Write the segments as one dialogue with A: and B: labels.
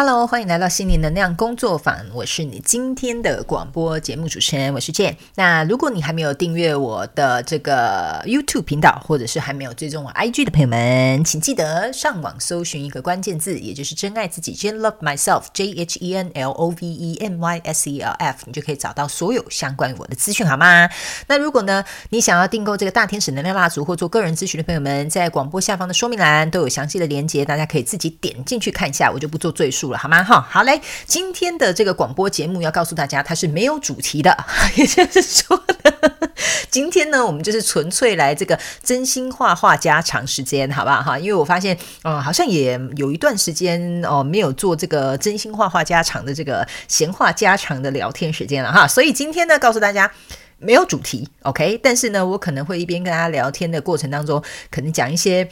A: Hello，欢迎来到心灵能量工作坊。我是你今天的广播节目主持人，我是 Jhen。那如果你还没有订阅我的这个 YouTube 频道，或者是还没有追踪我 IG 的朋友们，请记得上网搜寻一个关键字，也就是“真爱自己 ”，Jhen Love Myself，J H E N L O V E M Y S E L F，你就可以找到所有相关于我的资讯，好吗？那如果呢，你想要订购这个大天使能量蜡烛或做个人咨询的朋友们，在广播下方的说明栏都有详细的连接，大家可以自己点进去看一下，我就不做赘述。好吗？哈，好嘞。今天的这个广播节目要告诉大家，它是没有主题的，也就是说呢，今天呢，我们就是纯粹来这个真心话话家常时间，好不好？哈，因为我发现，嗯，好像也有一段时间哦，没有做这个真心话话家常的这个闲话家常的聊天时间了哈，所以今天呢，告诉大家没有主题，OK？但是呢，我可能会一边跟大家聊天的过程当中，可能讲一些。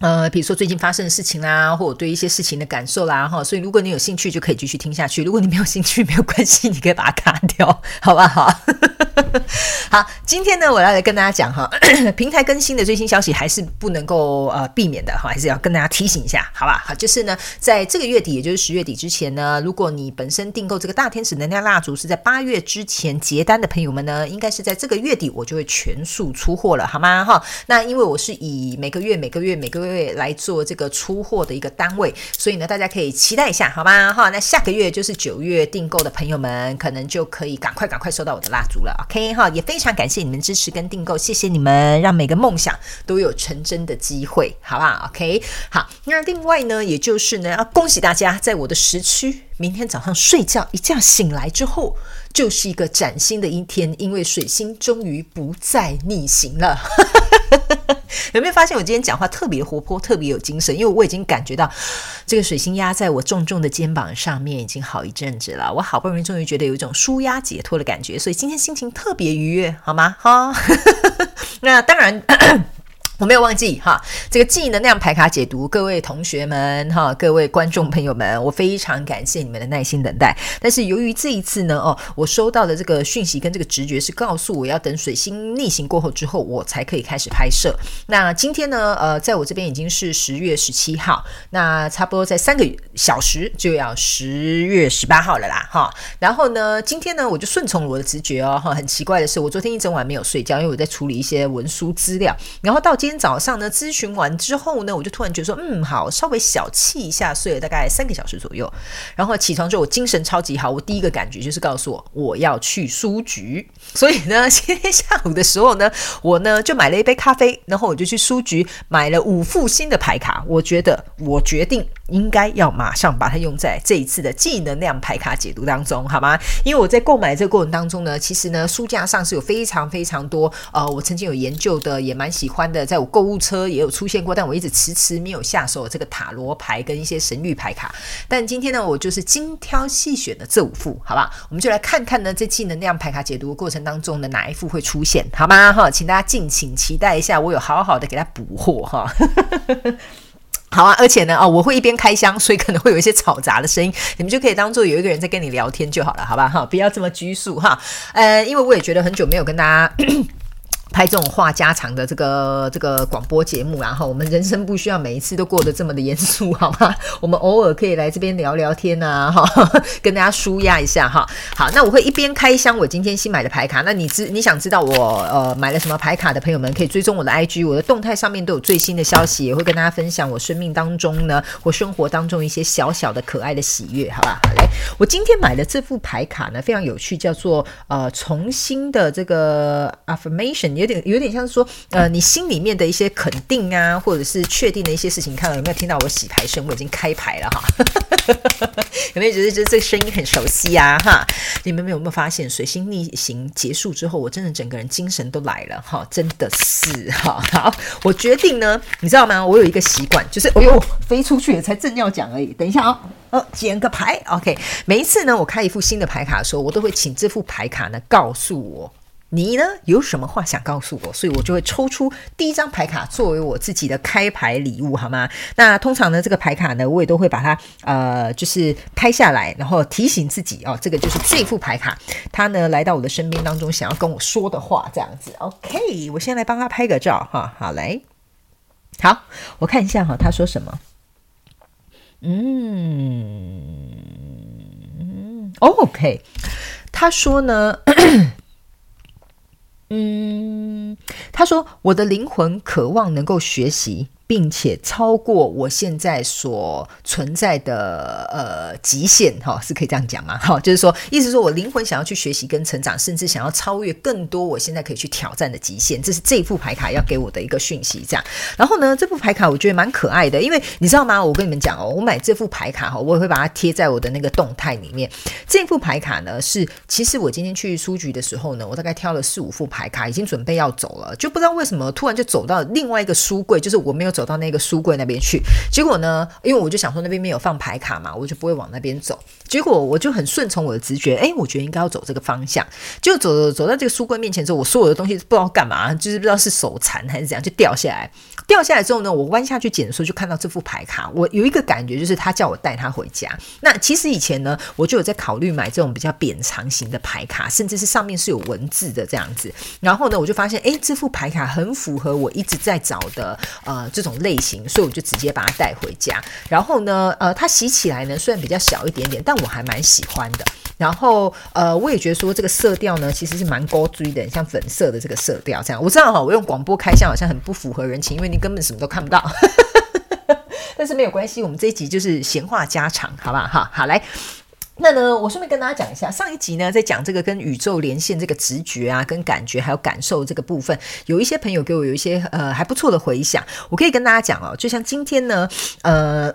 A: 呃，比如说最近发生的事情啦，或者对一些事情的感受啦，哈，所以如果你有兴趣，就可以继续听下去；如果你没有兴趣，没有关系，你可以把它卡掉，好不好？好，今天呢，我要来跟大家讲哈，平台更新的最新消息还是不能够呃避免的哈，还是要跟大家提醒一下，好吧？好，就是呢，在这个月底，也就是十月底之前呢，如果你本身订购这个大天使能量蜡烛是在八月之前结单的朋友们呢，应该是在这个月底我就会全数出货了，好吗？哈，那因为我是以每个月、每个月、每个月对来做这个出货的一个单位，所以呢，大家可以期待一下，好吗？哈，那下个月就是九月订购的朋友们，可能就可以赶快赶快收到我的蜡烛了。OK 哈，也非常感谢你们支持跟订购，谢谢你们，让每个梦想都有成真的机会，好不好？OK，好，那另外呢，也就是呢，要恭喜大家，在我的时区，明天早上睡觉一觉醒来之后，就是一个崭新的一天，因为水星终于不再逆行了。有没有发现我今天讲话特别活泼，特别有精神？因为我已经感觉到这个水星压在我重重的肩膀上面，已经好一阵子了。我好不容易终于觉得有一种舒压解脱的感觉，所以今天心情特别愉悦，好吗？哈，那当然。我没有忘记哈，这个记忆能量牌卡解读，各位同学们哈，各位观众朋友们，我非常感谢你们的耐心等待。但是由于这一次呢，哦，我收到的这个讯息跟这个直觉是告诉我要等水星逆行过后之后，我才可以开始拍摄。那今天呢，呃，在我这边已经是十月十七号，那差不多在三个小时就要十月十八号了啦，哈。然后呢，今天呢，我就顺从我的直觉哦，哈。很奇怪的是，我昨天一整晚没有睡觉，因为我在处理一些文书资料，然后到今。今天早上呢，咨询完之后呢，我就突然觉得说，嗯，好，稍微小憩一下，睡了大概三个小时左右。然后起床之后，我精神超级好。我第一个感觉就是告诉我，我要去书局。所以呢，今天下午的时候呢，我呢就买了一杯咖啡，然后我就去书局买了五副新的牌卡。我觉得，我决定应该要马上把它用在这一次的技能量牌卡解读当中，好吗？因为我在购买这个过程当中呢，其实呢，书架上是有非常非常多呃，我曾经有研究的，也蛮喜欢的，在。在我购物车也有出现过，但我一直迟迟没有下手这个塔罗牌跟一些神谕牌卡。但今天呢，我就是精挑细选的这五副，好吧？我们就来看看呢，这技能量牌卡解读的过程当中的哪一副会出现，好吗？哈，请大家敬请期待一下，我有好好的给他补货哈。好啊，而且呢，哦，我会一边开箱，所以可能会有一些吵杂的声音，你们就可以当做有一个人在跟你聊天就好了，好吧？哈，不要这么拘束哈。呃，因为我也觉得很久没有跟大家。拍这种话家常的这个这个广播节目，然后我们人生不需要每一次都过得这么的严肃，好吗？我们偶尔可以来这边聊聊天啊，哈，跟大家舒压一下哈。好，那我会一边开箱我今天新买的牌卡。那你知你想知道我呃买了什么牌卡的朋友们，可以追踪我的 IG，我的动态上面都有最新的消息，也会跟大家分享我生命当中呢，我生活当中一些小小的可爱的喜悦，好吧？好嘞，我今天买的这副牌卡呢，非常有趣，叫做呃重新的这个 affirmation。有点有点像是说，呃，你心里面的一些肯定啊，或者是确定的一些事情，看有没有听到我洗牌声？我已经开牌了哈，有没有觉得这这声音很熟悉啊？哈，你们有没有发现，水星逆行结束之后，我真的整个人精神都来了哈，真的是哈。好，我决定呢，你知道吗？我有一个习惯，就是哎呦，飞出去也才正要讲而已。等一下啊，哦，捡个牌，OK。每一次呢，我开一副新的牌卡的时候，我都会请这副牌卡呢告诉我。你呢，有什么话想告诉我？所以我就会抽出第一张牌卡作为我自己的开牌礼物，好吗？那通常呢，这个牌卡呢，我也都会把它呃，就是拍下来，然后提醒自己哦，这个就是这副牌卡，他呢来到我的身边当中，想要跟我说的话，这样子。OK，我先来帮他拍个照哈，好嘞，好，我看一下哈，他说什么？嗯。OK，他说呢，嗯，他说我的灵魂渴望能够学习。并且超过我现在所存在的呃极限，哈，是可以这样讲吗？哈，就是说，意思说我灵魂想要去学习跟成长，甚至想要超越更多我现在可以去挑战的极限，这是这副牌卡要给我的一个讯息。这样，然后呢，这副牌卡我觉得蛮可爱的，因为你知道吗？我跟你们讲哦，我买这副牌卡哈，我也会把它贴在我的那个动态里面。这副牌卡呢，是其实我今天去书局的时候呢，我大概挑了四五副牌卡，已经准备要走了，就不知道为什么突然就走到另外一个书柜，就是我没有。走到那个书柜那边去，结果呢，因为我就想说那边没有放牌卡嘛，我就不会往那边走。结果我就很顺从我的直觉，哎，我觉得应该要走这个方向，就走走走到这个书柜面前之后，我所有的东西不知道干嘛，就是不知道是手残还是怎样，就掉下来。掉下来之后呢，我弯下去捡的时候，就看到这副牌卡，我有一个感觉，就是他叫我带他回家。那其实以前呢，我就有在考虑买这种比较扁长型的牌卡，甚至是上面是有文字的这样子。然后呢，我就发现，哎，这副牌卡很符合我一直在找的呃这种类型，所以我就直接把它带回家。然后呢，呃，它洗起来呢，虽然比较小一点点，但我还蛮喜欢的。然后，呃，我也觉得说这个色调呢，其实是蛮高追的，像粉色的这个色调这样。我知道哈，我用广播开箱好像很不符合人情，因为你根本什么都看不到。但是没有关系，我们这一集就是闲话家常，好不好？哈，好来。那呢，我顺便跟大家讲一下，上一集呢在讲这个跟宇宙连线这个直觉啊、跟感觉还有感受这个部分，有一些朋友给我有一些呃还不错的回想，我可以跟大家讲哦，就像今天呢，呃。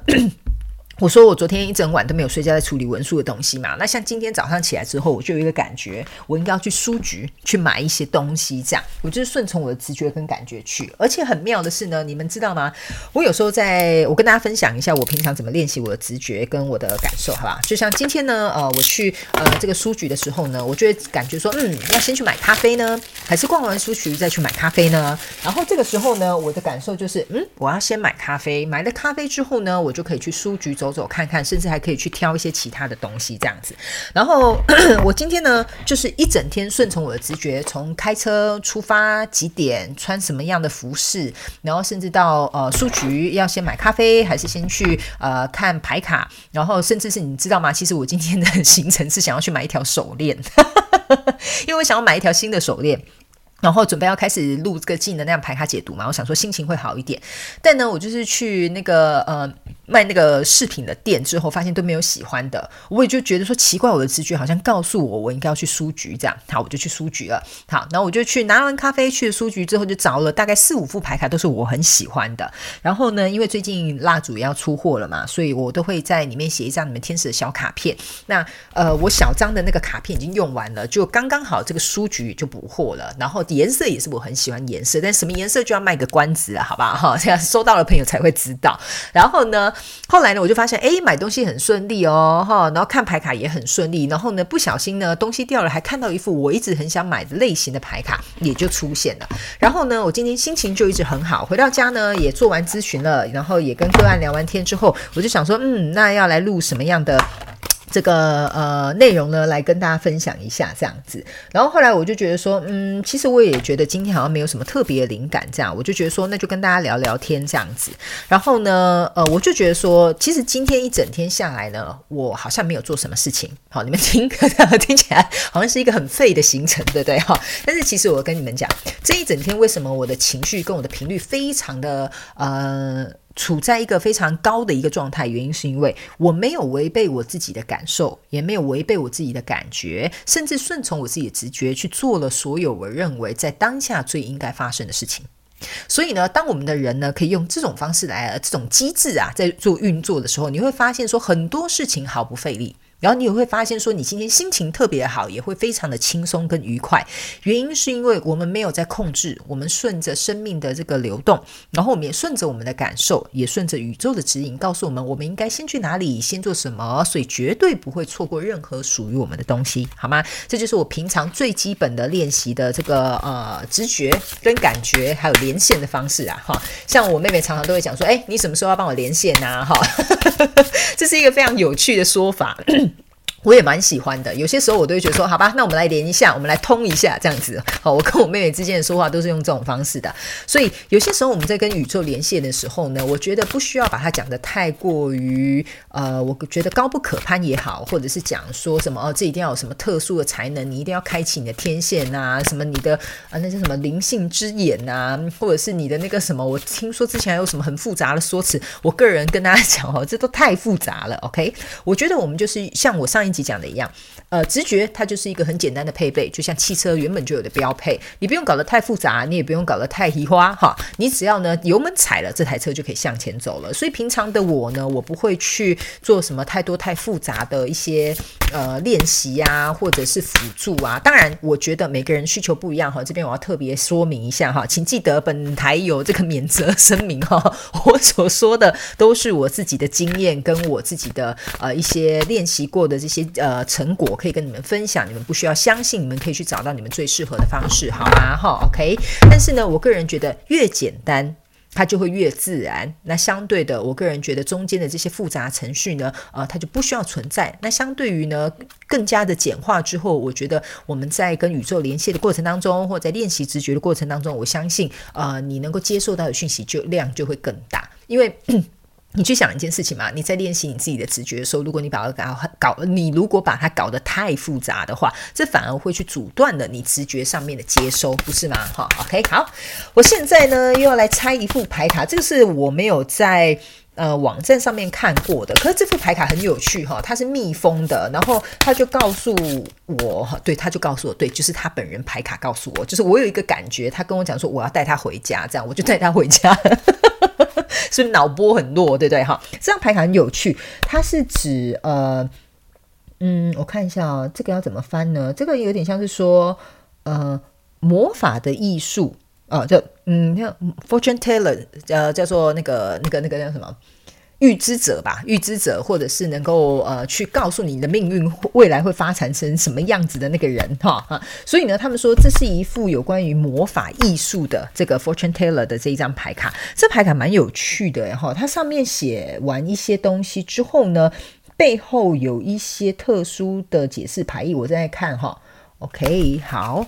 A: 我说我昨天一整晚都没有睡觉，在处理文书的东西嘛。那像今天早上起来之后，我就有一个感觉，我应该要去书局去买一些东西。这样，我就是顺从我的直觉跟感觉去。而且很妙的是呢，你们知道吗？我有时候在我跟大家分享一下我平常怎么练习我的直觉跟我的感受，好吧？就像今天呢，呃，我去呃这个书局的时候呢，我就会感觉说，嗯，要先去买咖啡呢，还是逛完书局再去买咖啡呢？然后这个时候呢，我的感受就是，嗯，我要先买咖啡。买了咖啡之后呢，我就可以去书局走走走看看，甚至还可以去挑一些其他的东西这样子。然后 我今天呢，就是一整天顺从我的直觉，从开车出发几点，穿什么样的服饰，然后甚至到呃书局要先买咖啡，还是先去呃看牌卡，然后甚至是你知道吗？其实我今天的 行程是想要去买一条手链，因为我想要买一条新的手链。然后准备要开始录这个技能那样牌卡解读嘛，我想说心情会好一点。但呢，我就是去那个呃卖那个饰品的店之后，发现都没有喜欢的，我也就觉得说奇怪，我的直觉好像告诉我，我应该要去书局这样。好，我就去书局了。好，然后我就去拿完咖啡去书局之后，就找了大概四五副牌卡，都是我很喜欢的。然后呢，因为最近蜡烛也要出货了嘛，所以我都会在里面写一张你们天使的小卡片。那呃，我小张的那个卡片已经用完了，就刚刚好这个书局就补货了。然后。颜色也是我很喜欢颜色，但什么颜色就要卖个关子了，好吧？哈，这样收到的朋友才会知道。然后呢，后来呢，我就发现，诶，买东西很顺利哦，哈，然后看牌卡也很顺利。然后呢，不小心呢，东西掉了，还看到一副我一直很想买的类型的牌卡，也就出现了。然后呢，我今天心情就一直很好。回到家呢，也做完咨询了，然后也跟个案聊完天之后，我就想说，嗯，那要来录什么样的？这个呃内容呢，来跟大家分享一下这样子。然后后来我就觉得说，嗯，其实我也觉得今天好像没有什么特别的灵感，这样我就觉得说，那就跟大家聊聊天这样子。然后呢，呃，我就觉得说，其实今天一整天下来呢，我好像没有做什么事情。好，你们听，听起来好像是一个很废的行程，对不对？哈，但是其实我跟你们讲，这一整天为什么我的情绪跟我的频率非常的呃。处在一个非常高的一个状态，原因是因为我没有违背我自己的感受，也没有违背我自己的感觉，甚至顺从我自己的直觉去做了所有我认为在当下最应该发生的事情。所以呢，当我们的人呢可以用这种方式来，这种机制啊，在做运作的时候，你会发现说很多事情毫不费力。然后你也会发现，说你今天心情特别好，也会非常的轻松跟愉快。原因是因为我们没有在控制，我们顺着生命的这个流动，然后我们也顺着我们的感受，也顺着宇宙的指引，告诉我们我们应该先去哪里，先做什么，所以绝对不会错过任何属于我们的东西，好吗？这就是我平常最基本的练习的这个呃直觉跟感觉，还有连线的方式啊，哈。像我妹妹常常都会讲说，哎，你什么时候要帮我连线呐？哈，这是一个非常有趣的说法。我也蛮喜欢的，有些时候我都会觉得说，好吧，那我们来连一下，我们来通一下，这样子。好，我跟我妹妹之间的说话都是用这种方式的。所以有些时候我们在跟宇宙连线的时候呢，我觉得不需要把它讲得太过于呃，我觉得高不可攀也好，或者是讲说什么哦，这一定要有什么特殊的才能，你一定要开启你的天线啊，什么你的啊 那些什么灵性之眼啊，或者是你的那个什么，我听说之前还有什么很复杂的说辞，我个人跟大家讲哦，这都太复杂了。OK，我觉得我们就是像我上一集讲的一样，呃，直觉它就是一个很简单的配备，就像汽车原本就有的标配，你不用搞得太复杂，你也不用搞得太移花哈，你只要呢油门踩了，这台车就可以向前走了。所以平常的我呢，我不会去做什么太多太复杂的一些呃练习啊，或者是辅助啊。当然，我觉得每个人需求不一样哈，这边我要特别说明一下哈，请记得本台有这个免责声明哈，我所说的都是我自己的经验跟我自己的呃一些练习过的这些。呃，成果可以跟你们分享，你们不需要相信，你们可以去找到你们最适合的方式，好吗？哈，OK。但是呢，我个人觉得越简单，它就会越自然。那相对的，我个人觉得中间的这些复杂程序呢，呃，它就不需要存在。那相对于呢，更加的简化之后，我觉得我们在跟宇宙连线的过程当中，或在练习直觉的过程当中，我相信，呃，你能够接受到的讯息就量就会更大，因为。你去想一件事情嘛，你在练习你自己的直觉的时候，如果你把它搞搞，你如果把它搞得太复杂的话，这反而会去阻断了你直觉上面的接收，不是吗？哈，OK，好，我现在呢又要来拆一副牌卡，这个是我没有在呃网站上面看过的，可是这副牌卡很有趣哈，它是密封的，然后他就告诉我，对，他就告诉我，对，就是他本人牌卡告诉我，就是我有一个感觉，他跟我讲说我要带他回家，这样我就带他回家。是不是脑波很弱，对不对？哈，这张牌卡很有趣，它是指呃，嗯，我看一下啊，这个要怎么翻呢？这个有点像是说呃，魔法的艺术啊，就嗯，像 fortune teller，呃，叫做那个那个那个叫什么？预知者吧，预知者，或者是能够呃去告诉你的命运未来会发展成什么样子的那个人哈啊，所以呢，他们说这是一副有关于魔法艺术的这个 fortune teller 的这一张牌卡，这牌卡蛮有趣的哈，它上面写完一些东西之后呢，背后有一些特殊的解释牌意，我正在看哈。OK，好，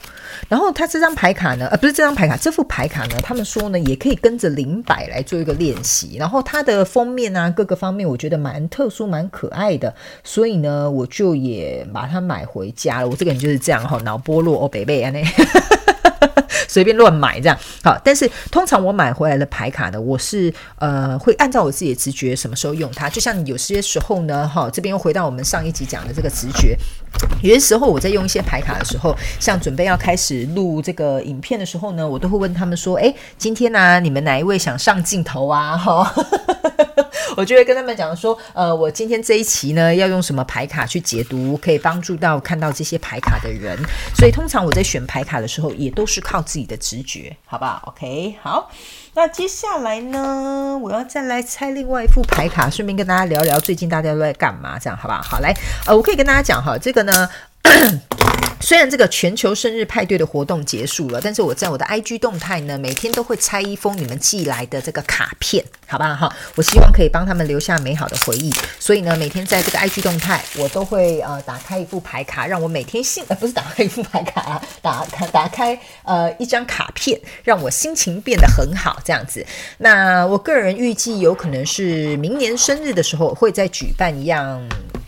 A: 然后他这张牌卡呢，呃，不是这张牌卡，这副牌卡呢，他们说呢，也可以跟着灵摆来做一个练习。然后它的封面啊，各个方面我觉得蛮特殊、蛮可爱的，所以呢，我就也把它买回家了。我这个人就是这样哈，脑波落哦，北北啊那。随便乱买这样好，但是通常我买回来的牌卡呢，我是呃会按照我自己的直觉什么时候用它。就像有些时候呢，哈，这边又回到我们上一集讲的这个直觉，有些时候我在用一些牌卡的时候，像准备要开始录这个影片的时候呢，我都会问他们说，诶，今天呢、你们哪一位想上镜头啊？哈。我就会跟他们讲说，呃，我今天这一期呢，要用什么牌卡去解读，可以帮助到看到这些牌卡的人。所以通常我在选牌卡的时候，也都是靠自己的直觉，好不好？OK，好。那接下来呢，我要再来拆另外一副牌卡，顺便跟大家聊聊最近大家都在干嘛，这样好不好？好，来，呃，我可以跟大家讲哈，这个呢。虽然这个全球生日派对的活动结束了，但是我在我的 IG 动态呢，每天都会拆一封你们寄来的这个卡片，好吧哈，我希望可以帮他们留下美好的回忆。所以呢，每天在这个 IG 动态，我都会呃打开一副牌卡，让我每天心呃不是打开一副牌卡啊，打开打开呃一张卡片，让我心情变得很好这样子。那我个人预计有可能是明年生日的时候会再举办一样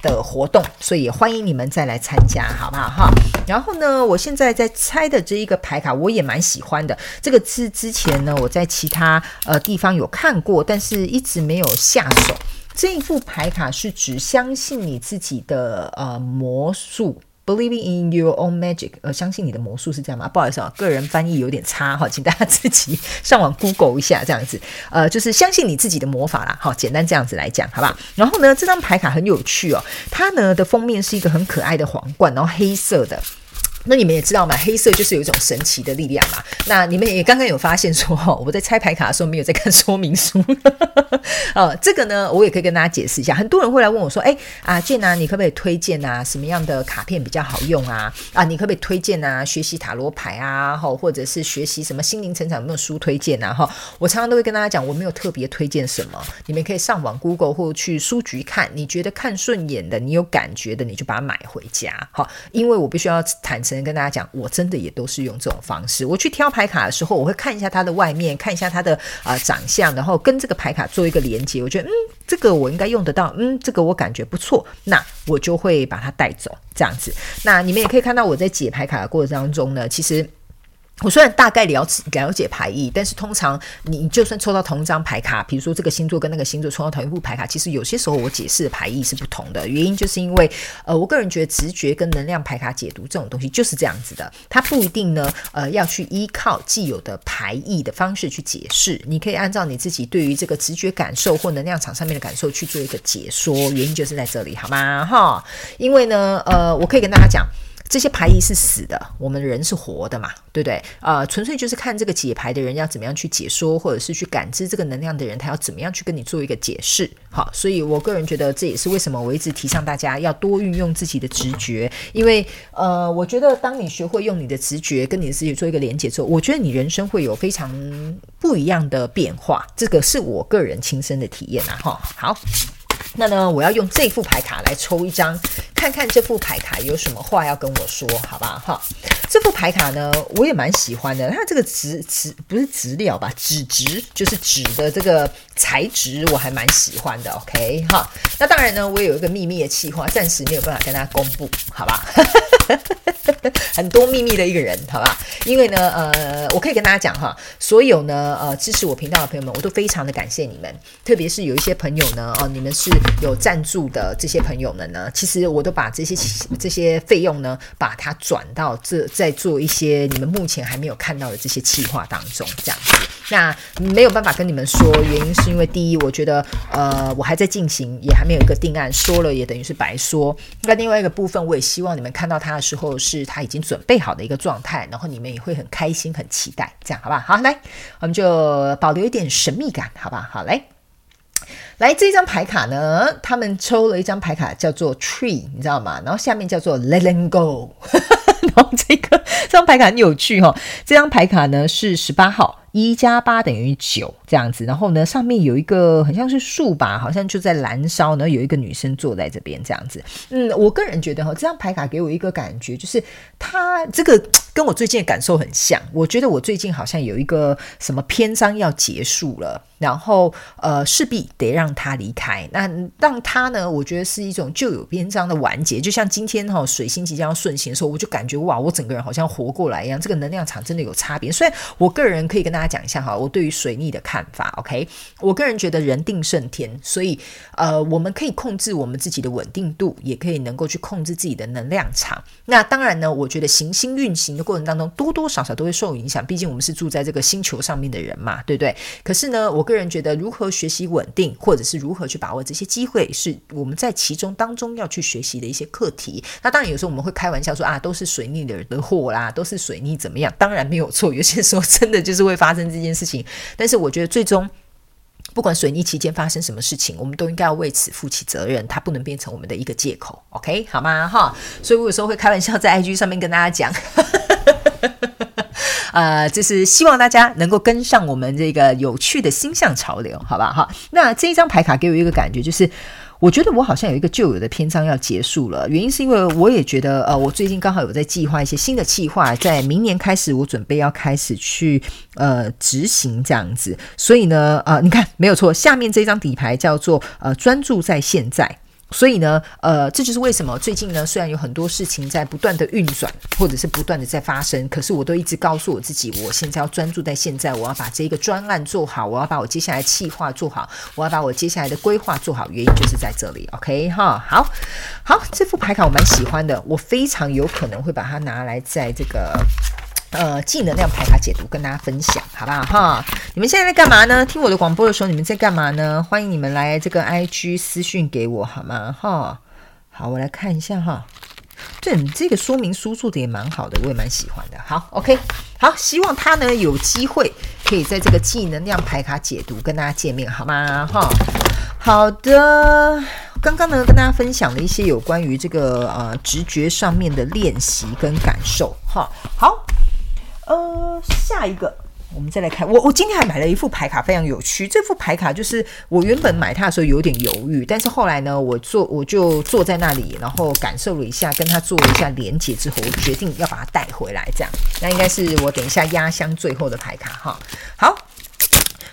A: 的活动，所以也欢迎你们再来参加，好不好哈？然后呢，我现在在拆的这一个牌卡，我也蛮喜欢的。这个字之前呢，我在其他呃地方有看过，但是一直没有下手。这一副牌卡是指相信你自己的呃魔术。Believing in your own magic，呃，相信你的魔术是这样吗？不好意思啊，个人翻译有点差哈，请大家自己 上网 Google 一下，这样子，呃，就是相信你自己的魔法啦，好，简单这样子来讲，好吧？然后呢，这张牌卡很有趣哦，它呢的封面是一个很可爱的皇冠，然后黑色的。那你们也知道嘛，黑色就是有一种神奇的力量嘛。那你们也刚刚有发现说，哈，我在拆牌卡的时候没有在看说明书。呃，这个呢，我也可以跟大家解释一下。很多人会来问我说，哎，啊建啊，你可不可以推荐啊，什么样的卡片比较好用啊？啊，你可不可以推荐啊，学习塔罗牌啊，哈，或者是学习什么心灵成长有没有书推荐啊？哈，我常常都会跟大家讲，我没有特别推荐什么，你们可以上网 Google 或去书局看，你觉得看顺眼的，你有感觉的，你就把它买回家。好，因为我必须要坦诚。跟大家讲，我真的也都是用这种方式。我去挑牌卡的时候，我会看一下它的外面，看一下它的啊、呃、长相，然后跟这个牌卡做一个连接。我觉得，嗯，这个我应该用得到，嗯，这个我感觉不错，那我就会把它带走，这样子。那你们也可以看到我在解牌卡的过程当中呢，其实。我虽然大概了解了解牌意，但是通常你就算抽到同一张牌卡，比如说这个星座跟那个星座抽到同一副牌卡，其实有些时候我解释的牌意是不同的。原因就是因为，呃，我个人觉得直觉跟能量牌卡解读这种东西就是这样子的，它不一定呢，呃，要去依靠既有的牌意的方式去解释。你可以按照你自己对于这个直觉感受或能量场上面的感受去做一个解说。原因就是在这里，好吗？哈，因为呢，呃，我可以跟大家讲。这些牌意是死的，我们人是活的嘛，对不对？啊、呃，纯粹就是看这个解牌的人要怎么样去解说，或者是去感知这个能量的人，他要怎么样去跟你做一个解释。好，所以我个人觉得这也是为什么我一直提倡大家要多运用自己的直觉，因为呃，我觉得当你学会用你的直觉跟你自己做一个连接之后，我觉得你人生会有非常不一样的变化。这个是我个人亲身的体验啊！哈，好。那呢，我要用这副牌卡来抽一张，看看这副牌卡有什么话要跟我说，好吧？哈，这副牌卡呢，我也蛮喜欢的。它这个纸纸不是纸料吧？纸质就是纸的这个材质，我还蛮喜欢的。OK，哈。那当然呢，我有一个秘密的计划，暂时没有办法跟大家公布，好吧？很多秘密的一个人，好吧？因为呢，呃，我可以跟大家讲哈，所有呢，呃，支持我频道的朋友们，我都非常的感谢你们。特别是有一些朋友呢，哦，你们是有赞助的这些朋友们呢，其实我都把这些这些费用呢，把它转到这，在做一些你们目前还没有看到的这些计划当中，这样子。那没有办法跟你们说，原因是因为第一，我觉得，呃，我还在进行，也还没有一个定案，说了也等于是白说。那另外一个部分，我也希望你们看到它的时候是。他已经准备好的一个状态，然后你们也会很开心、很期待，这样好吧？好，来，我们就保留一点神秘感，好吧？好，来，来这张牌卡呢，他们抽了一张牌卡叫做 Tree，你知道吗？然后下面叫做 Letting Go，然后这个这张牌卡很有趣、哦，这张牌卡呢是十八号。一加八等于九这样子，然后呢，上面有一个很像是树吧，好像就在燃烧，然后有一个女生坐在这边这样子。嗯，我个人觉得哈，这张牌卡给我一个感觉，就是它这个跟我最近的感受很像。我觉得我最近好像有一个什么篇章要结束了，然后呃，势必得让他离开。那让他呢，我觉得是一种旧有篇章的完结。就像今天哈，水星即将要顺行的时候，我就感觉哇，我整个人好像活过来一样。这个能量场真的有差别。虽然我个人可以跟大家。讲一下哈，我对于水逆的看法。OK，我个人觉得人定胜天，所以呃，我们可以控制我们自己的稳定度，也可以能够去控制自己的能量场。那当然呢，我觉得行星运行的过程当中，多多少少都会受影响。毕竟我们是住在这个星球上面的人嘛，对不对？可是呢，我个人觉得如何学习稳定，或者是如何去把握这些机会，是我们在其中当中要去学习的一些课题。那当然，有时候我们会开玩笑说啊，都是水逆的人的祸啦，都是水逆怎么样？当然没有错，有些时候真的就是会发生这件事情，但是我觉得最终，不管水逆期间发生什么事情，我们都应该要为此负起责任，它不能变成我们的一个借口，OK 好吗？哈，所以我有时候会开玩笑在 IG 上面跟大家讲，哈 呃，就是希望大家能够跟上我们这个有趣的星象潮流，好吧？哈，那这一张牌卡给我一个感觉就是。我觉得我好像有一个旧有的篇章要结束了，原因是因为我也觉得，呃，我最近刚好有在计划一些新的计划，在明年开始，我准备要开始去呃执行这样子，所以呢，呃，你看没有错，下面这张底牌叫做呃专注在现在。所以呢，呃，这就是为什么最近呢，虽然有很多事情在不断的运转，或者是不断的在发生，可是我都一直告诉我自己，我现在要专注在现在，我要把这一个专案做好，我要把我接下来计划做好，我要把我接下来的规划做好，原因就是在这里，OK 哈，好，好，这副牌卡我蛮喜欢的，我非常有可能会把它拿来在这个。呃，技能量牌卡解读跟大家分享，好不好哈？你们现在在干嘛呢？听我的广播的时候，你们在干嘛呢？欢迎你们来这个 IG 私讯给我，好吗？哈，好，我来看一下哈。对你，这个说明书做的也蛮好的，我也蛮喜欢的。好，OK，好，希望他呢有机会可以在这个技能量牌卡解读跟大家见面，好吗？哈，好的。刚刚呢跟大家分享了一些有关于这个呃直觉上面的练习跟感受。哈，好，呃，下一个。我们再来看，我我今天还买了一副牌卡，非常有趣。这副牌卡就是我原本买它的时候有点犹豫，但是后来呢，我坐我就坐在那里，然后感受了一下，跟它做了一下连接之后，我决定要把它带回来。这样，那应该是我等一下压箱最后的牌卡哈。好。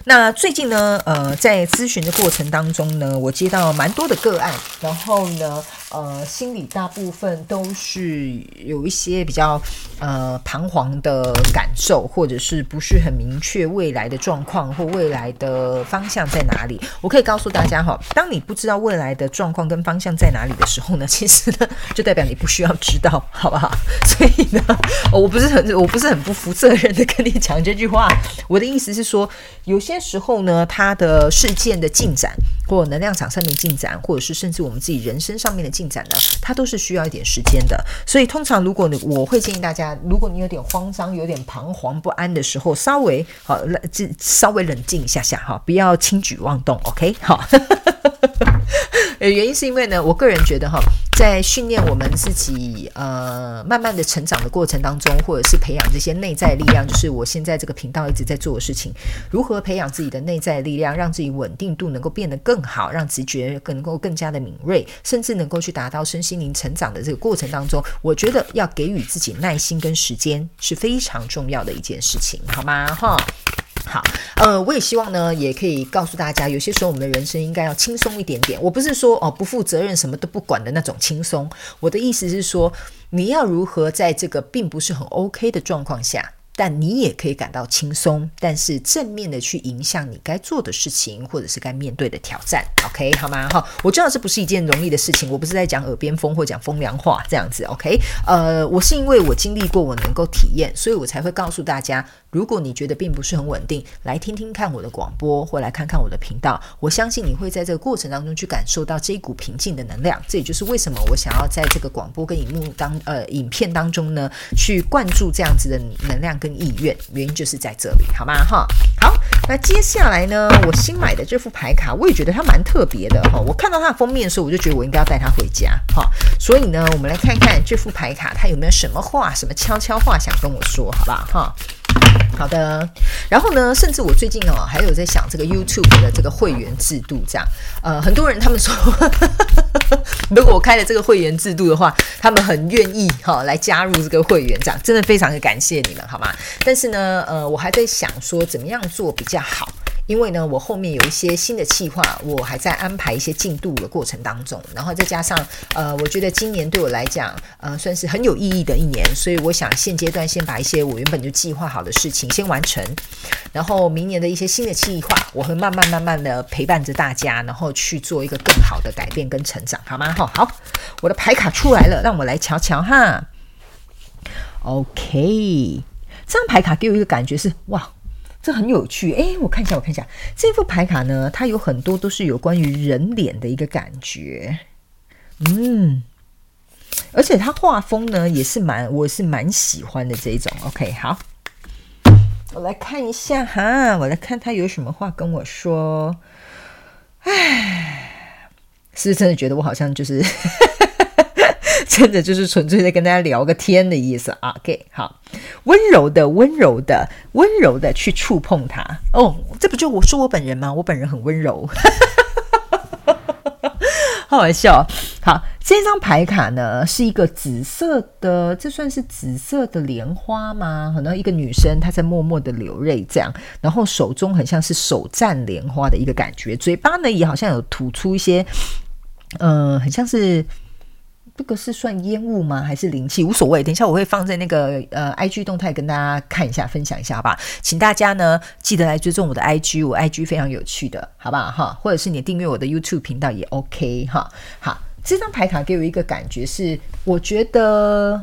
A: 那最近呢，呃，在咨询的过程当中呢，我接到蛮多的个案，然后呢，呃，心里大部分都是有一些比较呃彷徨的感受，或者是不是很明确未来的状况或未来的方向在哪里。我可以告诉大家哈，当你不知道未来的状况跟方向在哪里的时候呢，其实呢，就代表你不需要知道，好不好？所以呢，我不是很我不是很不负责任的跟你讲这句话，我的意思是说，有些。些时候呢，它的事件的进展，或能量场上面进展，或者是甚至我们自己人生上面的进展呢，它都是需要一点时间的。所以通常如果你，我会建议大家，如果你有点慌张、有点彷徨不安的时候，稍微好冷，这稍微冷静一下下哈，不要轻举妄动，OK？好。原因是因为呢，我个人觉得哈，在训练我们自己呃慢慢的成长的过程当中，或者是培养这些内在力量，就是我现在这个频道一直在做的事情，如何培养自己的内在力量，让自己稳定度能够变得更好，让直觉更能够更加的敏锐，甚至能够去达到身心灵成长的这个过程当中，我觉得要给予自己耐心跟时间是非常重要的一件事情，好吗？哈。好，呃，我也希望呢，也可以告诉大家，有些时候我们的人生应该要轻松一点点。我不是说哦，不负责任、什么都不管的那种轻松。我的意思是说，你要如何在这个并不是很 OK 的状况下。但你也可以感到轻松，但是正面的去影响你该做的事情，或者是该面对的挑战，OK 好吗？哈，我知道这不是一件容易的事情，我不是在讲耳边风或讲风凉话这样子，OK？呃，我是因为我经历过，我能够体验，所以我才会告诉大家，如果你觉得并不是很稳定，来听听看我的广播，或来看看我的频道，我相信你会在这个过程当中去感受到这一股平静的能量。这也就是为什么我想要在这个广播跟荧幕当呃影片当中呢，去灌注这样子的能量。跟意愿，原因就是在这里，好吗？哈，好，那接下来呢，我新买的这副牌卡，我也觉得它蛮特别的哈。我看到它的封面的时候，我就觉得我应该要带它回家，哈。所以呢，我们来看看这副牌卡，它有没有什么话，什么悄悄话想跟我说，好不好？哈。好的，然后呢，甚至我最近哦，还有在想这个 YouTube 的这个会员制度，这样，呃，很多人他们说，如果我开了这个会员制度的话，他们很愿意哈、来加入这个会员，这样真的非常的感谢你们，好吗？但是呢，呃，我还在想说怎么样做比较好。因为呢，我后面有一些新的计划，我还在安排一些进度的过程当中，然后再加上呃，我觉得今年对我来讲，呃，算是很有意义的一年，所以我想现阶段先把一些我原本就计划好的事情先完成，然后明年的一些新的计划，我会慢慢慢慢的陪伴着大家，然后去做一个更好的改变跟成长，好吗？好，好，我的牌卡出来了，让我来瞧瞧哈。OK，这张牌卡给我一个感觉是哇。这很有趣，诶，我看一下，我看一下。这副牌卡呢，它有很多都是有关于人脸的一个感觉，嗯，而且它画风呢也是蛮，我是蛮喜欢的这一种。OK，好，我来看一下哈，我来看他有什么话跟我说，哎，是不是真的觉得我好像就是？真的就是纯粹的跟大家聊个天的意思啊，OK，好，温柔的、温柔的、温柔的去触碰它。哦，这不就我说我本人吗？我本人很温柔，好好笑。好，这张牌卡呢是一个紫色的，这算是紫色的莲花吗？可能一个女生她在默默的流泪，这样，然后手中很像是手蘸莲花的一个感觉，嘴巴呢也好像有吐出一些，嗯、很像是。这个是算烟雾吗？还是灵气？无所谓。等一下我会放在那个呃 IG 动态跟大家看一下，分享一下，好吧？请大家呢记得来追踪我的 IG，我 IG 非常有趣的，好不好？哈，或者是你订阅我的 YouTube 频道也 OK 哈。好，这张牌卡给我一个感觉是，我觉得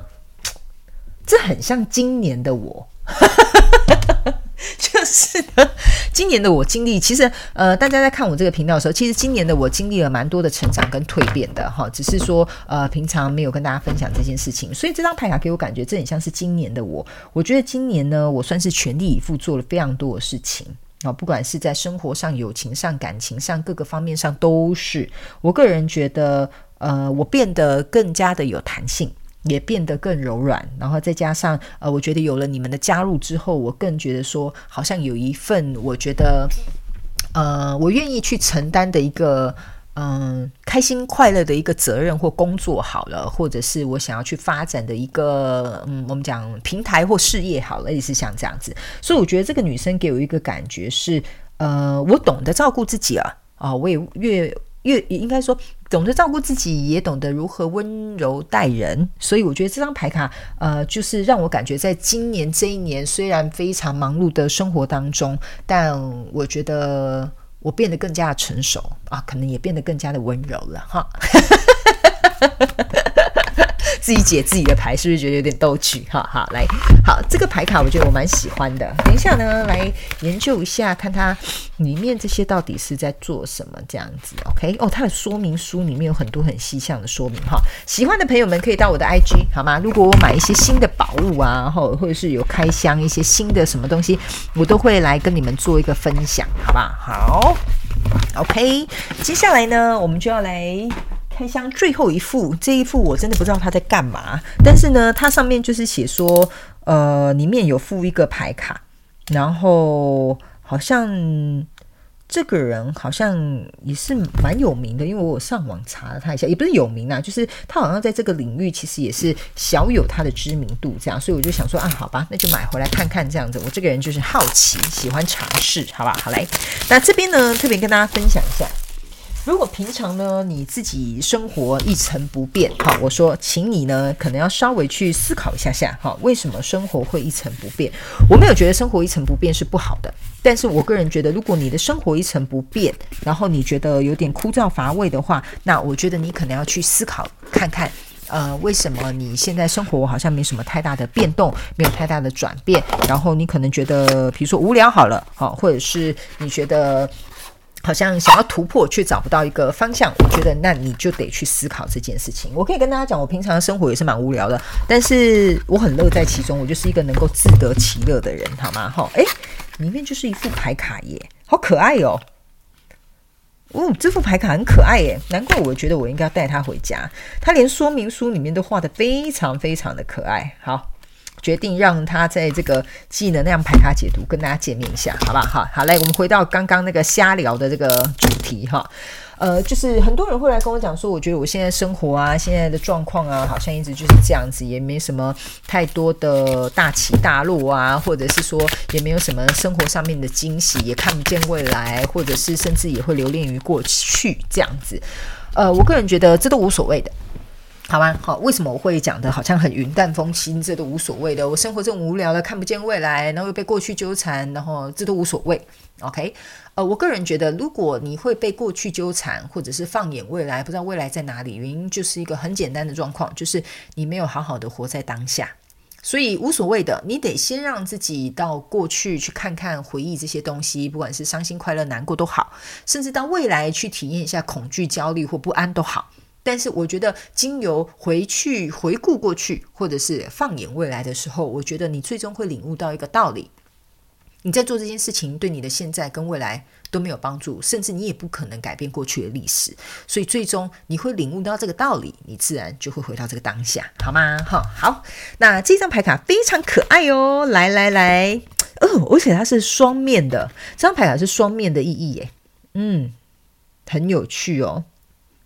A: 这很像今年的我。就是呢，今年的我经历，其实呃，大家在看我这个频道的时候，其实今年的我经历了蛮多的成长跟蜕变的哈，只是说呃，平常没有跟大家分享这件事情，所以这张牌卡给我感觉这很像是今年的我。我觉得今年呢，我算是全力以赴做了非常多的事情啊，不管是在生活上、友情上、感情上各个方面上，都是我个人觉得呃，我变得更加的有弹性。也变得更柔软，然后再加上呃，我觉得有了你们的加入之后，我更觉得说好像有一份我觉得呃，我愿意去承担的一个嗯、开心快乐的一个责任或工作好了，或者是我想要去发展的一个嗯，我们讲平台或事业好了，也是像这样子。所以我觉得这个女生给我一个感觉是呃，我懂得照顾自己了啊，我也越。越应该说懂得照顾自己，也懂得如何温柔待人，所以我觉得这张牌卡，呃，就是让我感觉在今年这一年，虽然非常忙碌的生活当中，但我觉得我变得更加的成熟啊，可能也变得更加的温柔了哈。自己解自己的牌，是不是觉得有点逗趣？哈，哈，来，好，这个牌卡我觉得我蛮喜欢的。等一下呢，来研究一下，看它里面这些到底是在做什么，这样子。OK，哦，它的说明书里面有很多很细项的说明哈。喜欢的朋友们可以到我的 IG 好吗？如果我买一些新的宝物啊，或或者是有开箱一些新的什么东西，我都会来跟你们做一个分享，好吧？好，OK，接下来呢，我们就要来。开箱最后一副，这一副我真的不知道他在干嘛，但是呢，它上面就是写说，呃，里面有附一个牌卡，然后好像这个人好像也是蛮有名的，因为我上网查了他一下，也不是有名啊，就是他好像在这个领域其实也是小有他的知名度，这样，所以我就想说啊，好吧，那就买回来看看这样子。我这个人就是好奇，喜欢尝试，好吧，好嘞，那这边呢，特别跟大家分享一下。如果平常呢，你自己生活一成不变，好，我说，请你呢，可能要稍微去思考一下下，哈，为什么生活会一成不变？我没有觉得生活一成不变是不好的，但是我个人觉得，如果你的生活一成不变，然后你觉得有点枯燥乏味的话，那我觉得你可能要去思考看看，呃，为什么你现在生活好像没什么太大的变动，没有太大的转变，然后你可能觉得，比如说无聊好了，好，或者是你觉得。好像想要突破却找不到一个方向，我觉得那你就得去思考这件事情。我可以跟大家讲，我平常的生活也是蛮无聊的，但是我很乐在其中，我就是一个能够自得其乐的人，好吗？哈，诶，里面就是一副牌卡耶，好可爱哦。哦，这副牌卡很可爱耶，难怪我觉得我应该要带它回家。它连说明书里面都画得非常非常的可爱。好。决定让他在这个技能量排卡解读跟大家见面一下，好不好？好，好，来，我们回到刚刚那个瞎聊的这个主题哈。呃，就是很多人会来跟我讲说，我觉得我现在生活啊，现在的状况啊，好像一直就是这样子，也没什么太多的大起大落啊，或者是说也没有什么生活上面的惊喜，也看不见未来，或者是甚至也会留恋于过去这样子。呃，我个人觉得这都无所谓的。好吗？好，为什么我会讲的好像很云淡风轻？这都无所谓的。我生活这么无聊的，看不见未来，然后又被过去纠缠，然后这都无所谓。OK，呃，我个人觉得，如果你会被过去纠缠，或者是放眼未来，不知道未来在哪里，原因就是一个很简单的状况，就是你没有好好的活在当下。所以无所谓的，你得先让自己到过去去看看、回忆这些东西，不管是伤心、快乐、难过都好，甚至到未来去体验一下恐惧、焦虑或不安都好。但是我觉得，经由回去回顾过去，或者是放眼未来的时候，我觉得你最终会领悟到一个道理：你在做这件事情，对你的现在跟未来都没有帮助，甚至你也不可能改变过去的历史。所以最终你会领悟到这个道理，你自然就会回到这个当下，好吗？哈，好。那这张牌卡非常可爱哦，来来来，哦，而且它是双面的，这张牌卡是双面的意义耶，嗯，很有趣哦。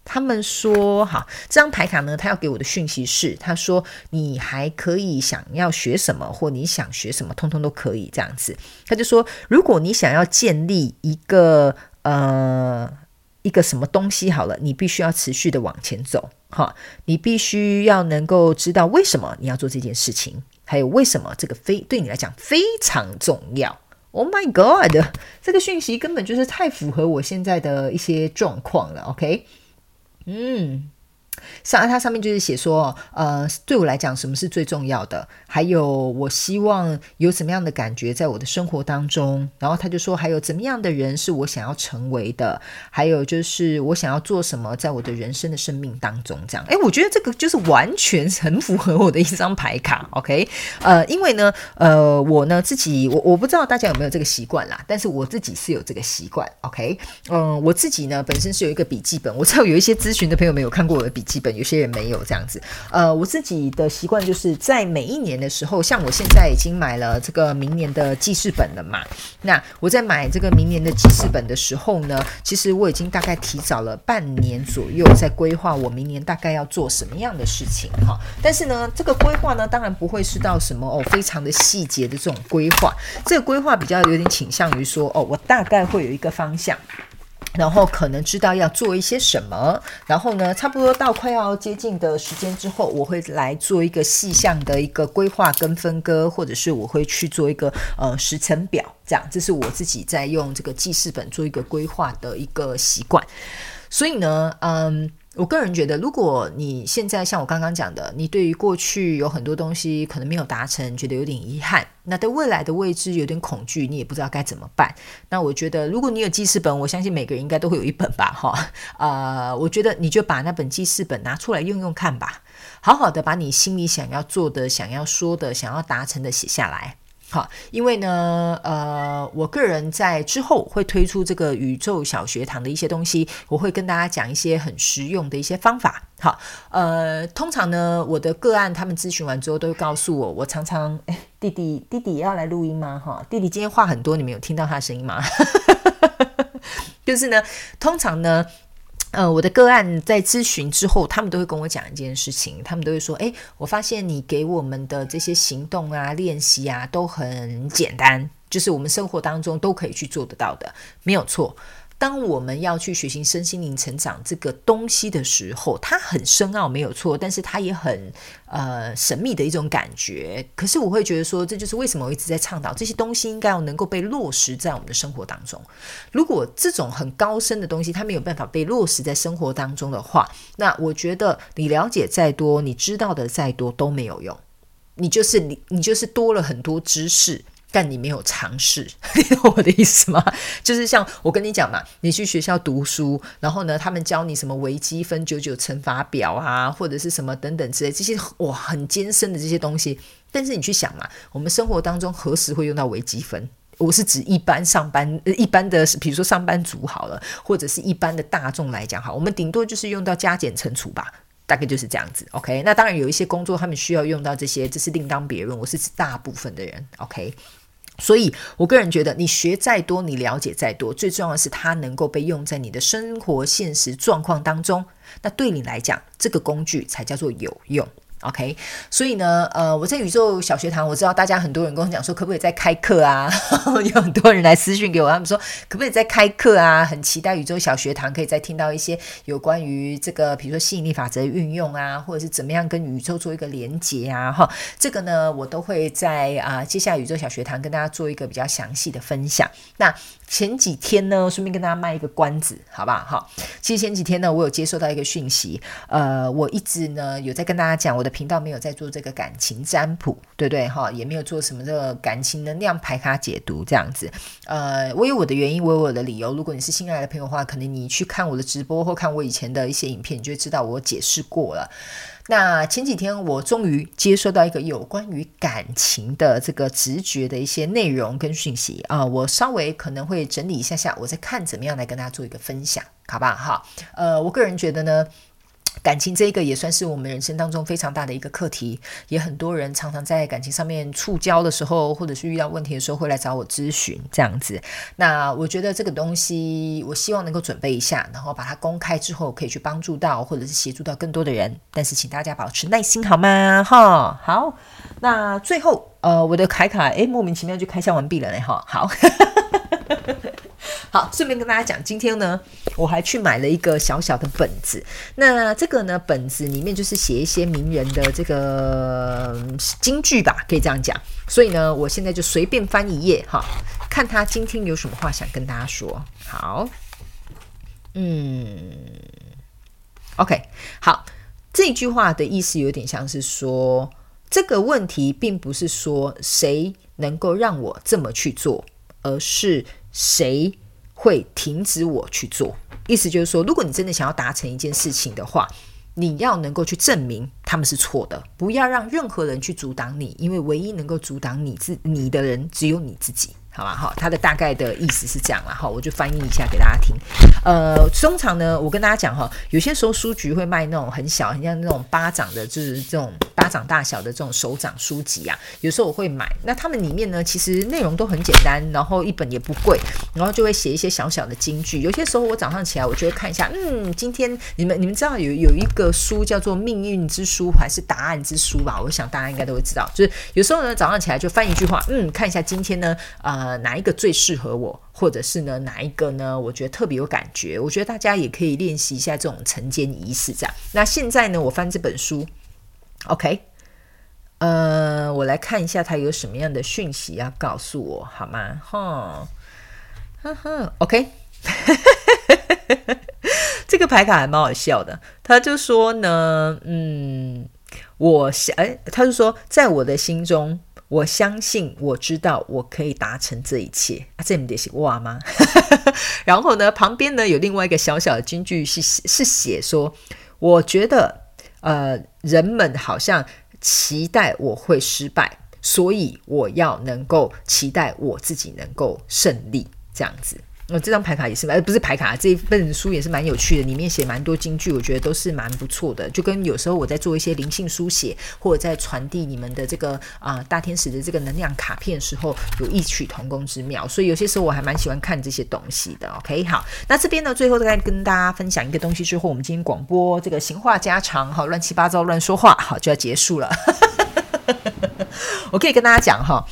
A: 他们说：“哈，这张牌卡呢，他要给我的讯息是，他说你还可以想要学什么，或你想学什么，通通都可以这样子。他就说，如果你想要建立一个呃一个什么东西，好了，你必须要持续的往前走，哈，你必须要能够知道为什么你要做这件事情，还有为什么这个非对你来讲非常重要。Oh my God，这个讯息根本就是太符合我现在的一些状况了。OK。”嗯，上它上面就是写说，呃，对我来讲，什么是最重要的？还有，我希望有什么样的感觉在我的生活当中。然后他就说，还有怎么样的人是我想要成为的？还有就是我想要做什么，在我的人生的生命当中，这样。诶，我觉得这个就是完全很符合我的一张牌卡。OK，呃，因为呢，呃，我呢自己，我我不知道大家有没有这个习惯啦，但是我自己是有这个习惯。OK，嗯，我自己呢本身是有一个笔记本，我知道有一些咨询的朋友没有看过我的笔记本。有些人没有这样子，呃，我自己的习惯就是在每一年的时候，像我现在已经买了这个明年的记事本了嘛。那我在买这个明年的记事本的时候呢，其实我已经大概提早了半年左右在规划我明年大概要做什么样的事情哈。但是呢，这个规划呢，当然不会是到什么哦非常的细节的这种规划，这个规划比较有点倾向于说哦，我大概会有一个方向。然后可能知道要做一些什么，然后呢，差不多到快要接近的时间之后，我会来做一个细项的一个规划跟分割，或者是我会去做一个呃时程表，这样，这是我自己在用这个记事本做一个规划的一个习惯。所以呢，嗯。我个人觉得，如果你现在像我刚刚讲的，你对于过去有很多东西可能没有达成，觉得有点遗憾，那对未来的未知有点恐惧，你也不知道该怎么办。那我觉得，如果你有记事本，我相信每个人应该都会有一本吧，哈，呃，我觉得你就把那本记事本拿出来用用看吧，好好的把你心里想要做的、想要说的、想要达成的写下来。好，因为呢，呃，我个人在之后会推出这个宇宙小学堂的一些东西，我会跟大家讲一些很实用的一些方法。好，呃，通常呢，我的个案他们咨询完之后都会告诉我，我常常，哎，弟弟，弟弟要来录音吗？哈，弟弟今天话很多，你们有听到他的声音吗？就是呢，通常呢。呃，我的个案在咨询之后，他们都会跟我讲一件事情，他们都会说：“诶，我发现你给我们的这些行动啊、练习啊，都很简单，就是我们生活当中都可以去做得到的，没有错。”当我们要去学习身心灵成长这个东西的时候，它很深奥，没有错，但是它也很呃神秘的一种感觉。可是我会觉得说，这就是为什么我一直在倡导这些东西应该要能够被落实在我们的生活当中。如果这种很高深的东西它没有办法被落实在生活当中的话，那我觉得你了解再多，你知道的再多都没有用。你就是你，你就是多了很多知识。但你没有尝试，你懂我的意思吗？就是像我跟你讲嘛，你去学校读书，然后呢，他们教你什么微积分、九九乘法表啊，或者是什么等等之类这些哇，很艰深的这些东西。但是你去想嘛，我们生活当中何时会用到微积分？我是指一般上班、一般的，比如说上班族好了，或者是一般的大众来讲好，我们顶多就是用到加减乘除吧，大概就是这样子。OK，那当然有一些工作他们需要用到这些，这是另当别论。我是指大部分的人，OK。所以，我个人觉得，你学再多，你了解再多，最重要的是它能够被用在你的生活现实状况当中。那对你来讲，这个工具才叫做有用。OK，所以呢，呃，我在宇宙小学堂，我知道大家很多人跟我讲说，可不可以再开课啊？有很多人来私讯给我，他们说可不可以再开课啊？很期待宇宙小学堂可以再听到一些有关于这个，比如说吸引力法则运用啊，或者是怎么样跟宇宙做一个连接啊，哈，这个呢，我都会在啊、接下来宇宙小学堂跟大家做一个比较详细的分享。那前几天呢，顺便跟大家卖一个关子，好不好？哈，其实前几天呢，我有接收到一个讯息，呃，我一直呢有在跟大家讲我的。频道没有在做这个感情占卜，对不对？哈，也没有做什么这个感情能量牌卡解读这样子。呃，我有我的原因，我有我的理由。如果你是新来的朋友的话，可能你去看我的直播或看我以前的一些影片，你就会知道我解释过了。那前几天我终于接收到一个有关于感情的这个直觉的一些内容跟讯息啊，我稍微可能会整理一下下，我再看怎么样来跟大家做一个分享，好吧？哈，呃，我个人觉得呢。感情这一个也算是我们人生当中非常大的一个课题，也很多人常常在感情上面触礁的时候，或者是遇到问题的时候，会来找我咨询这样子。那我觉得这个东西，我希望能够准备一下，然后把它公开之后，可以去帮助到或者是协助到更多的人。但是请大家保持耐心好吗？哈，好。那最后，呃，我的凯卡，诶，莫名其妙就开箱完毕了嘞，哈，好。好，顺便跟大家讲，今天呢，我还去买了一个小小的本子。那这个呢，本子里面就是写一些名人的这个金句吧，可以这样讲。所以呢，我现在就随便翻一页哈，看他今天有什么话想跟大家说。好，嗯，OK，好。这句话的意思有点像是说，这个问题并不是说谁能够让我这么去做，而是谁会停止我去做。意思就是说，如果你真的想要达成一件事情的话，你要能够去证明他们是错的，不要让任何人去阻挡你，因为唯一能够阻挡你自你的人只有你自己。好吧，好，他的大概的意思是这样了哈，我就翻译一下给大家听。呃，通常呢，我跟大家讲哈，有些时候书局会卖那种很小，很像那种巴掌的，就是这种巴掌大小的这种手掌书籍啊。有时候我会买，那他们里面呢，其实内容都很简单，然后一本也不贵，然后就会写一些小小的金句。有些时候我早上起来，我就会看一下，嗯，今天你们你们知道有有一个书叫做《命运之书》还是《答案之书》吧？我想大家应该都会知道。就是有时候呢，早上起来就翻一句话，嗯，看一下今天呢，啊、呃，哪一个最适合我，或者是呢，哪一个呢？我觉得特别有感觉。我觉得大家也可以练习一下这种晨间仪式，这样。那现在呢，我翻这本书，OK，呃，我来看一下它有什么样的讯息要告诉我，好吗？哈，哈哈，OK，这个牌卡还蛮好笑的。他就说呢，嗯，我想，哎，他就说，在我的心中。我相信，我知道，我可以达成这一切。啊，这么点写哇吗？然后呢，旁边呢有另外一个小小的金句是是写说，我觉得呃，人们好像期待我会失败，所以我要能够期待我自己能够胜利，这样子。那、哦、这张牌卡也是，呃，不是牌卡，这一本书也是蛮有趣的，里面写蛮多金句，我觉得都是蛮不错的。就跟有时候我在做一些灵性书写，或者在传递你们的这个啊、大天使的这个能量卡片的时候，有异曲同工之妙。所以有些时候我还蛮喜欢看这些东西的。OK，好，那这边呢，最后再跟大家分享一个东西之后，我们今天广播这个闲话家常，哈，乱七八糟乱说话，好就要结束了。我可以跟大家讲哈，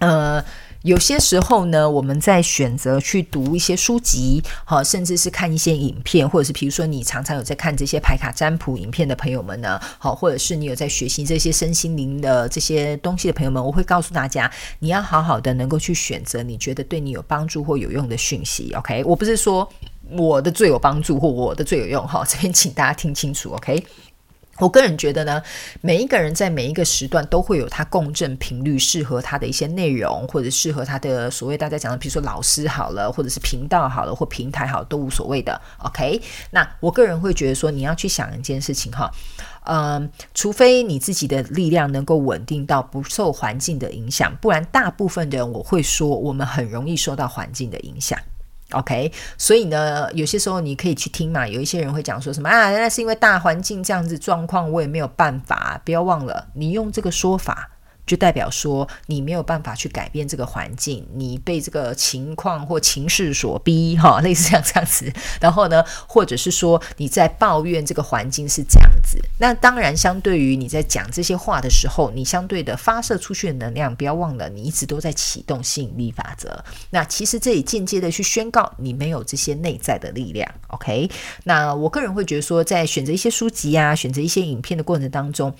A: 呃。有些时候呢，我们在选择去读一些书籍，好，甚至是看一些影片，或者是比如说你常常有在看这些牌卡占卜影片的朋友们呢，好，或者是你有在学习这些身心灵的这些东西的朋友们，我会告诉大家，你要好好的能够去选择你觉得对你有帮助或有用的讯息。OK，我不是说我的最有帮助或我的最有用，哈，这边请大家听清楚。OK。我个人觉得呢，每一个人在每一个时段都会有他共振频率适合他的一些内容，或者适合他的所谓大家讲的，比如说老师好了，或者是频道好了，或平台好，都无所谓的。OK，那我个人会觉得说，你要去想一件事情哈，嗯，除非你自己的力量能够稳定到不受环境的影响，不然大部分的人我会说，我们很容易受到环境的影响。OK，所以呢，有些时候你可以去听嘛。有一些人会讲说什么啊，原来是因为大环境这样子状况，我也没有办法。不要忘了，你用这个说法。就代表说你没有办法去改变这个环境，你被这个情况或情势所逼，哈，类似像这样子。然后呢，或者是说你在抱怨这个环境是这样子。那当然，相对于你在讲这些话的时候，你相对的发射出去的能量，不要忘了，你一直都在启动吸引力法则。那其实这里间接的去宣告你没有这些内在的力量。OK，那我个人会觉得说，在选择一些书籍啊，选择一些影片的过程当中。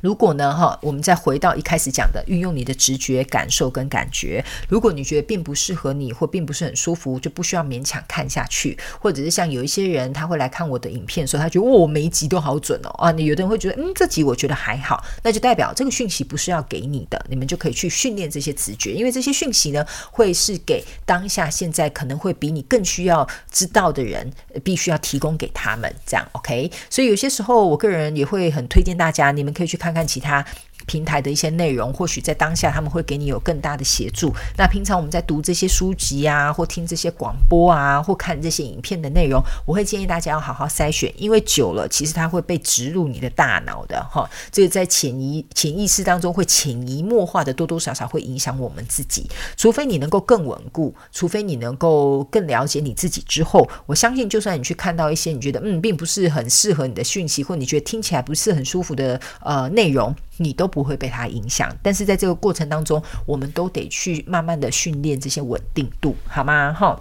A: 如果呢，哈，我们再回到一开始讲的，运用你的直觉、感受跟感觉。如果你觉得并不适合你，或并不是很舒服，就不需要勉强看下去。或者是像有一些人，他会来看我的影片的时候，他觉得哦，每一集都好准哦，啊，你有的人会觉得，嗯，这集我觉得还好，那就代表这个讯息不是要给你的，你们就可以去训练这些直觉，因为这些讯息呢，会是给当下现在可能会比你更需要知道的人，必须要提供给他们，这样 OK。所以有些时候，我个人也会很推荐大家，你们可以去看。看看其他平台的一些内容，或许在当下他们会给你有更大的协助。那平常我们在读这些书籍啊，或听这些广播啊，或看这些影片的内容，我会建议大家要好好筛选，因为久了其实它会被植入你的大脑的哈。这个在潜移潜意识当中会潜移默化的，多多少少会影响我们自己。除非你能够更稳固，除非你能够更了解你自己之后，我相信就算你去看到一些你觉得嗯并不是很适合你的讯息，或你觉得听起来不是很舒服的呃内容，你都不会被它影响，但是在这个过程当中，我们都得去慢慢的训练这些稳定度，好吗？哈，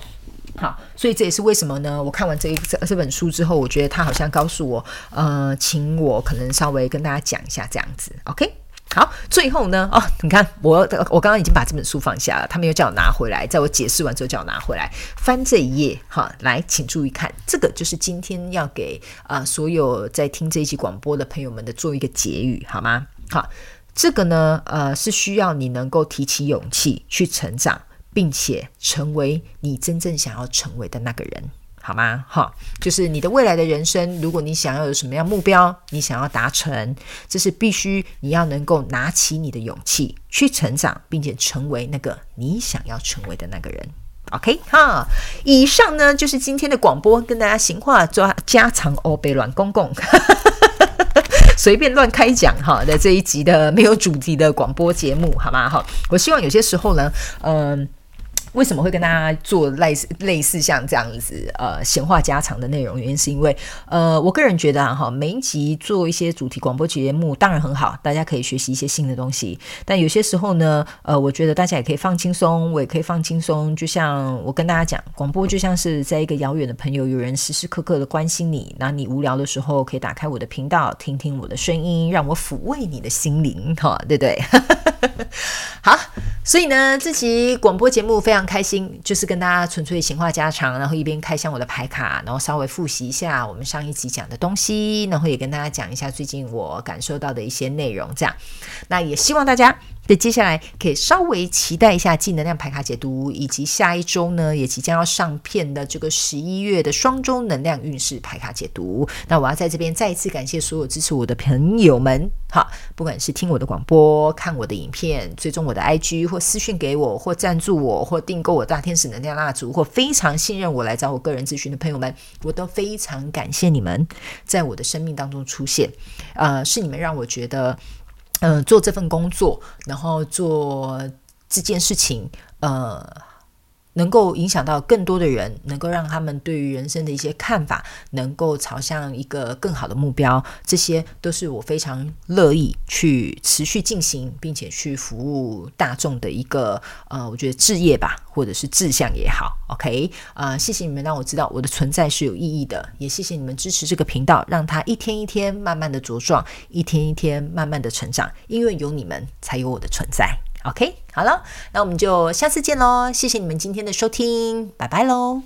A: 好，所以这也是为什么呢？我看完这一这这本书之后，我觉得他好像告诉我，呃，请我可能稍微跟大家讲一下这样子，OK。好，最后呢，哦，你看我我刚刚已经把这本书放下了，他们又叫我拿回来，在我解释完之后叫我拿回来，翻这一页，哈，来，请注意看，这个就是今天要给啊、所有在听这一期广播的朋友们的做一个结语，好吗？好，这个呢，呃，是需要你能够提起勇气去成长，并且成为你真正想要成为的那个人。好吗？好，就是你的未来的人生，如果你想要有什么样目标，你想要达成，这是必须你要能够拿起你的勇气去成长，并且成为那个你想要成为的那个人。OK，哈，以上呢就是今天的广播，跟大家闲话抓家常哦，别乱公公，随便乱开讲哈的这一集的没有主题的广播节目，好吗？哈，我希望有些时候呢，嗯、为什么会跟大家做类似类似像这样子呃闲话家常的内容？原因是因为呃我个人觉得哈、每一集做一些主题广播节目当然很好，大家可以学习一些新的东西。但有些时候呢，呃，我觉得大家也可以放轻松，我也可以放轻松。就像我跟大家讲，广播就像是在一个遥远的朋友，有人时时刻刻的关心你。那你无聊的时候，可以打开我的频道，听听我的声音，让我抚慰你的心灵，哈，对不对？好，所以呢，这期广播节目非常。开心就是跟大家纯粹闲话家常，然后一边开箱我的牌卡，然后稍微复习一下我们上一集讲的东西，然后也跟大家讲一下最近我感受到的一些内容。这样，那也希望大家那接下来可以稍微期待一下净能量牌卡解读，以及下一周呢也即将要上片的这个十一月的双周能量运势牌卡解读。那我要在这边再一次感谢所有支持我的朋友们，好，不管是听我的广播、看我的影片、追踪我的 IG 或私讯给我或赞助我或订购我大天使能量蜡烛或非常信任我来找我个人咨询的朋友们，我都非常感谢你们在我的生命当中出现。呃，是你们让我觉得，嗯，做这份工作，然后做这件事情，呃。能够影响到更多的人，能够让他们对于人生的一些看法，能够朝向一个更好的目标，这些都是我非常乐意去持续进行，并且去服务大众的一个呃，我觉得志业吧，或者是志向也好。OK，啊、呃，谢谢你们让我知道我的存在是有意义的，也谢谢你们支持这个频道，让它一天一天慢慢的茁壮，一天一天慢慢的成长，因为有你们，才有我的存在。OK，好了，那我们就下次见喽！谢谢你们今天的收听，拜拜喽。